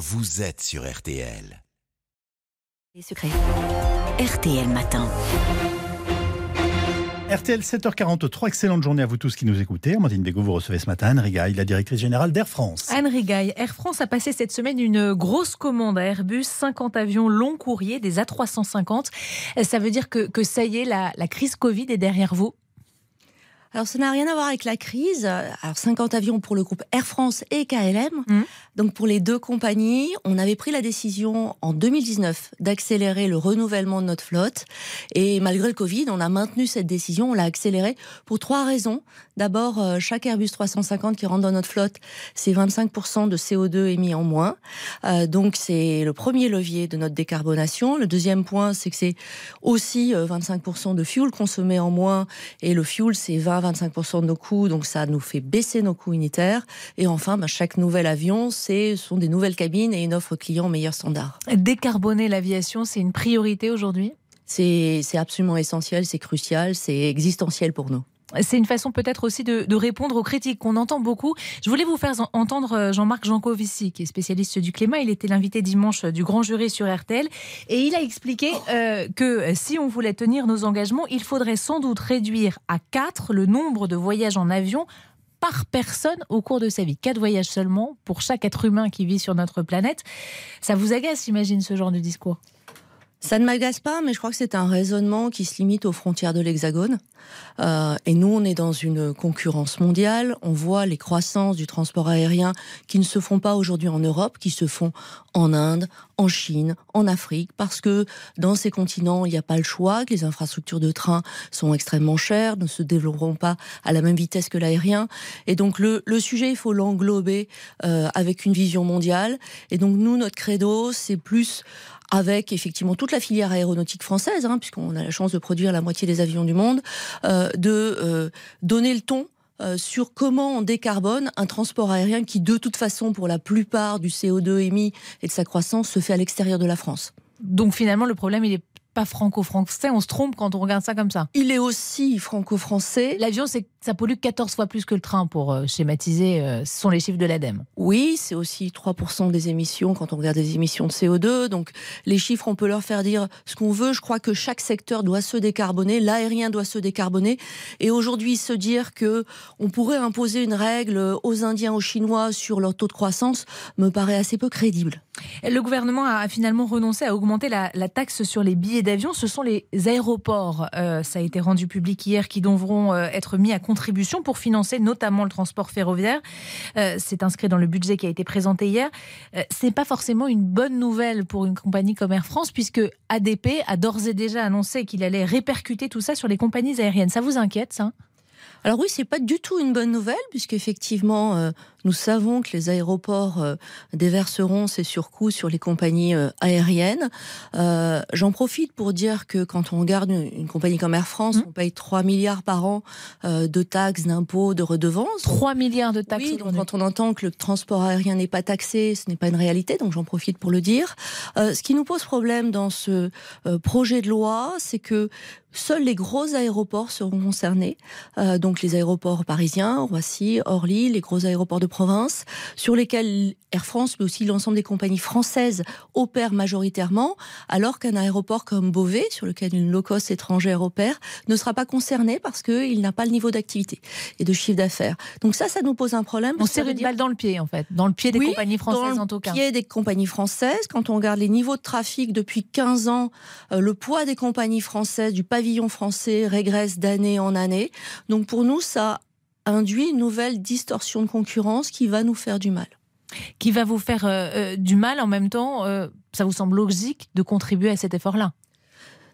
vous êtes sur RTL. Les secrets. RTL Matin. RTL 7h43, excellente journée à vous tous qui nous écoutez. Amandine Bégaud, vous recevez ce matin Anne Rigaille, la directrice générale d'Air France. Anne Rigaille, Air France a passé cette semaine une grosse commande à Airbus, 50 avions long courrier, des A350. Ça veut dire que, que ça y est, la, la crise Covid est derrière vous alors, ça n'a rien à voir avec la crise. Alors, 50 avions pour le groupe Air France et KLM. Mmh. Donc, pour les deux compagnies, on avait pris la décision en 2019 d'accélérer le renouvellement de notre flotte. Et malgré le Covid, on a maintenu cette décision. On l'a accélérée pour trois raisons. D'abord, euh, chaque Airbus 350 qui rentre dans notre flotte, c'est 25% de CO2 émis en moins. Euh, donc, c'est le premier levier de notre décarbonation. Le deuxième point, c'est que c'est aussi euh, 25% de fuel consommé en moins. Et le fuel, c'est 20 25% de nos coûts, donc ça nous fait baisser nos coûts unitaires. Et enfin, bah, chaque nouvel avion, ce sont des nouvelles cabines et une offre client meilleur standard. Décarboner l'aviation, c'est une priorité aujourd'hui? C'est c'est absolument essentiel, c'est crucial, c'est existentiel pour nous. C'est une façon peut-être aussi de, répondre aux critiques qu'on entend beaucoup. Je voulais vous faire en- entendre euh, Jean-Marc Jancovici, qui est spécialiste du climat. Il était l'invité dimanche du grand jury sur RTL. Et il a expliqué euh, que si on voulait tenir nos engagements, il faudrait sans doute réduire à 4 le nombre de voyages en avion par personne au cours de sa vie. Quatre voyages seulement pour chaque être humain qui vit sur notre planète. Ça vous agace, j'imagine, ce genre de discours? Ça ne m'agace pas, mais je crois que c'est un raisonnement qui se limite aux frontières de l'Hexagone. Euh, et nous, on est dans une concurrence mondiale. On voit les croissances du transport aérien qui ne se font pas aujourd'hui en Europe, qui se font en Inde, en Chine, en Afrique, parce que dans ces continents, il n'y a pas le choix, que les infrastructures de train sont extrêmement chères, ne se développeront pas à la même vitesse que l'aérien. Et donc le, le sujet, il faut l'englober euh, avec une vision mondiale. Et donc nous, notre credo, c'est plus avec effectivement toute la filière aéronautique française, hein, puisqu'on a la chance de produire la moitié des avions du monde, euh, de euh, donner le ton euh, sur comment on décarbone un transport aérien qui, de toute façon, pour la plupart du CO2 émis et de sa croissance, se fait à l'extérieur de la France. Donc finalement, le problème, il n'est pas franco-français. On se trompe quand on regarde ça comme ça. Il est aussi franco-français. L'avion, c'est ça pollue 14 fois plus que le train, pour euh, schématiser. euh, ce sont les chiffres de l'ADEME. Oui, c'est aussi 3% des émissions quand on regarde des émissions de CO2. Donc les chiffres, on peut leur faire dire ce qu'on veut. Je crois que chaque secteur doit se décarboner, l'aérien doit se décarboner. Et aujourd'hui, se dire que on pourrait imposer une règle aux Indiens, aux Chinois sur leur taux de croissance me paraît assez peu crédible. Le gouvernement a finalement renoncé à augmenter la, la taxe sur les billets d'avion. Ce sont les aéroports, euh, ça a été rendu public hier, qui devront euh, être mis à pour financer notamment le transport ferroviaire. Euh, C'est inscrit dans le budget qui a été présenté hier. Euh, Ce n'est pas forcément une bonne nouvelle pour une compagnie comme Air France, puisque ADP a d'ores et déjà annoncé qu'il allait répercuter tout ça sur les compagnies aériennes. Ça vous inquiète, ça? Alors oui, c'est pas du tout une bonne nouvelle, puisqu'effectivement, euh, nous savons que les aéroports euh, déverseront ces surcoûts sur les compagnies euh, aériennes. Euh, J'en profite pour dire que quand on regarde une, une compagnie comme Air France, Mhm. on paye 3 milliards par an euh, de taxes, d'impôts, de redevances. 3 milliards de taxes. Oui, donc quand on entend que le transport aérien n'est pas taxé, ce n'est pas une réalité, donc j'en profite pour le dire. Euh, ce qui nous pose problème dans ce projet de loi, c'est que seuls les gros aéroports seront concernés, Euh, donc les aéroports parisiens, Roissy, Orly, les gros aéroports de province, sur lesquels Air France, mais aussi l'ensemble des compagnies françaises opèrent majoritairement, alors qu'un aéroport comme Beauvais, sur lequel une low-cost étrangère opère, ne sera pas concerné parce qu'il n'a pas le niveau d'activité et de chiffre d'affaires. Donc ça, ça nous pose un problème. On veut une dire- balle dans le pied, en fait, dans le pied des Oui, compagnies françaises dans en tout le cas. pied des compagnies françaises. Quand on regarde les niveaux de trafic depuis 15 ans, euh, le poids des compagnies françaises, du pavillon français, régresse d'année en année. Donc pour nous, ça induit une nouvelle distorsion de concurrence qui va nous faire du mal. qui va vous faire euh, euh, du mal en même temps. euh, ça vous semble logique de contribuer à cet effort-là?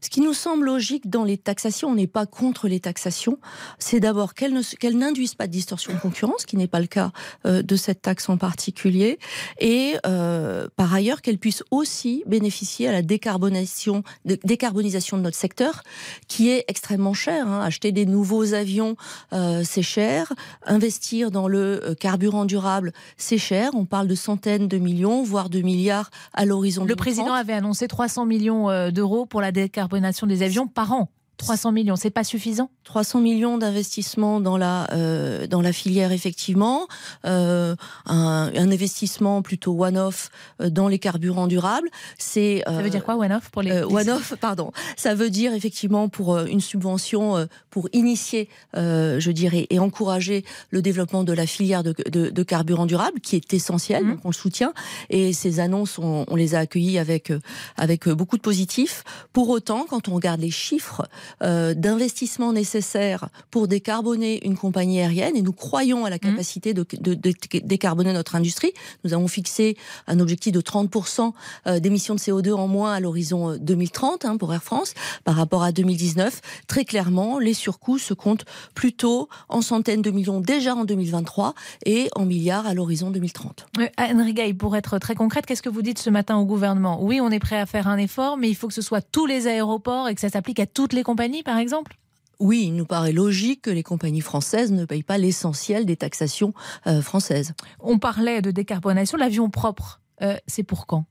Ce qui nous semble logique dans les taxations, on n'est pas contre les taxations, c'est d'abord qu'elles n'induisent pas de distorsion de concurrence, ce qui n'est pas le cas euh, de cette taxe en particulier, et euh, par ailleurs qu'elles puissent aussi bénéficier à la décarbonation, de, décarbonisation de notre secteur, qui est extrêmement cher. hein. Acheter des nouveaux avions, euh, c'est cher. Investir dans le euh, carburant durable, c'est cher. On parle de centaines de millions, voire de milliards à l'horizon Le 2030. président avait annoncé 300 millions euh, d'euros pour la décarbonation des avions par an. 300 millions, c'est pas suffisant? 300 millions d'investissements dans la euh, dans la filière effectivement, euh, un, un, investissement plutôt one-off euh, dans les carburants durables. C'est ça veut dire quoi one-off pour les euh, one-off pardon. Ça veut dire effectivement pour une subvention pour initier, je dirais, et encourager le développement de la filière de, de, de carburants durables qui est essentielle, mmh. donc on le soutient. Et ces annonces, on, on les a accueillies avec avec beaucoup de positifs. Pour autant, quand on regarde les chiffres euh, d'investissement nécessaires pour décarboner une compagnie aérienne et nous croyons à la mmh. capacité de, de, de, décarboner notre industrie. Nous avons fixé un objectif de 30% euh, d'émissions de CO2 en moins à l'horizon 2030 euh, hein, pour Air France par rapport à 2019. Très clairement, les surcoûts se comptent plutôt en centaines de millions déjà en 2023 et en milliards à l'horizon 2030. Anne Gay, pour être très concrète, qu'est-ce que vous dites ce matin au gouvernement? Oui, on est prêt à faire un effort, mais il faut que ce soit tous les aéroports et que ça s'applique à toutes les compagnies par exemple oui, il nous paraît logique que les compagnies françaises ne payent pas l'essentiel des taxations euh, françaises. On parlait de décarbonation. L'avion propre, euh, c'est pour quand?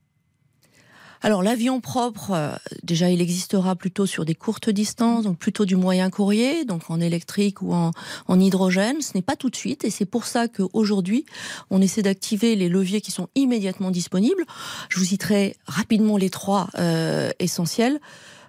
Alors l'avion propre, euh, déjà il existera plutôt sur des courtes distances, donc plutôt du moyen courrier, donc en électrique ou en, hydrogène. Ce n'est pas tout de suite et c'est pour ça qu'aujourd'hui on essaie d'activer les leviers qui sont immédiatement disponibles. Je vous citerai rapidement les trois essentiels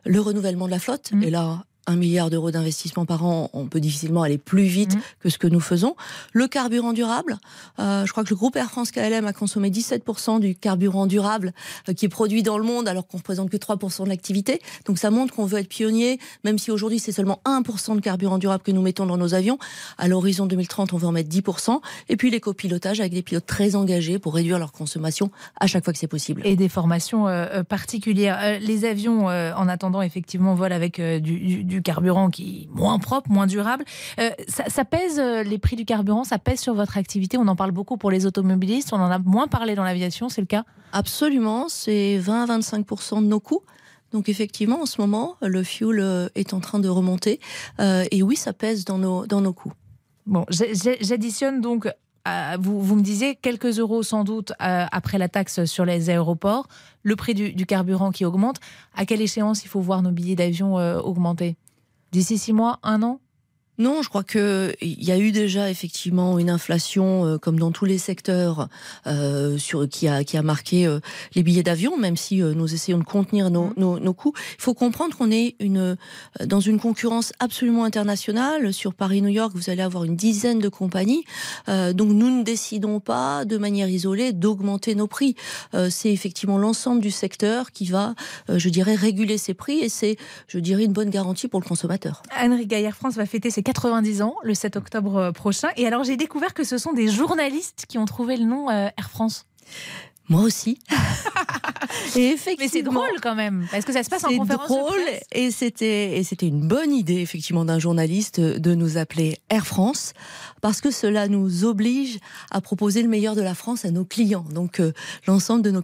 le renouvellement de la flotte. Mmh. Et là, un milliard d'euros d'investissement par an, on peut difficilement aller plus vite mmh. que ce que nous faisons. Le carburant durable, euh, je crois que le groupe Air France KLM a consommé 17% du carburant durable euh, qui est produit dans le monde alors qu'on représente que 3% de l'activité. Donc ça montre qu'on veut être pionnier, même si aujourd'hui c'est seulement 1% de carburant durable que nous mettons dans nos avions. À l'horizon 2030, on veut en mettre 10%. Et puis les copilotages avec des pilotes très engagés pour réduire leur consommation à chaque fois que c'est possible. Et des formations euh, particulières. les avions, en attendant, effectivement, volent avec du, du carburant qui est moins propre, moins durable. Euh, ça, pèse, euh, les prix du carburant, ça pèse sur votre activité. On en parle beaucoup pour les automobilistes, on en a moins parlé dans l'aviation, c'est le cas? Absolument, c'est 20 à 25 de nos coûts. Donc effectivement, en ce moment, le fuel euh, est en train de remonter. et oui, ça pèse dans nos, dans nos coûts. Bon, j'additionne donc vous, vous, me disiez quelques euros sans doute après la taxe sur les aéroports, le prix du, carburant qui augmente. À quelle échéance il faut voir nos billets d'avion augmenter? D'ici six mois, un an non, je crois que il y a eu déjà effectivement une inflation, euh, comme dans tous les secteurs, euh, sur qui a qui a marqué euh, les billets d'avion, même si nous essayons de contenir nos, mmh. nos, nos coûts. Il faut comprendre qu'on est une dans une concurrence absolument internationale. Sur Paris-New York, vous allez avoir une dizaine de compagnies, donc nous ne décidons pas de manière isolée d'augmenter nos prix. c'est effectivement l'ensemble du secteur qui va, je dirais, réguler ses prix, et c'est, je dirais, une bonne garantie pour le consommateur. Anne Gaillard France va fêter ses 90 ans le 7 octobre euh, prochain. Et alors j'ai découvert que ce sont des journalistes qui ont trouvé le nom euh, Air France. Moi aussi. et effectivement, mais c'est drôle quand même, parce que ça se passe en conférence drôle, de presse. Et c'était et c'était une bonne idée effectivement d'un journaliste de nous appeler Air France, parce que cela nous oblige à proposer le meilleur de la France à nos clients. Donc euh, l'ensemble de nos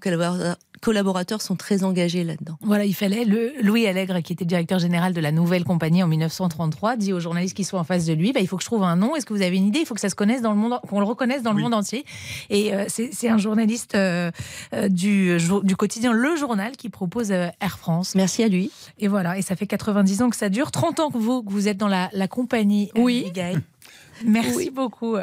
collaborateurs sont très engagés là-dedans. Voilà, il fallait. Le, Louis Allègre, qui était directeur général de la nouvelle compagnie en 1933, dit aux journalistes qui sont en face de lui bah, il faut que je trouve un nom. Est-ce que vous avez une idée? Il faut que ça se connaisse dans le monde, qu'on le reconnaisse dans le monde entier. Et euh, c'est un journaliste euh, euh, du, du quotidien Le Journal qui propose Air France. Merci à lui. Et voilà, et ça fait 90 ans que ça dure, 30 ans que vous, que vous êtes dans la, la compagnie. Oui. Merci beaucoup.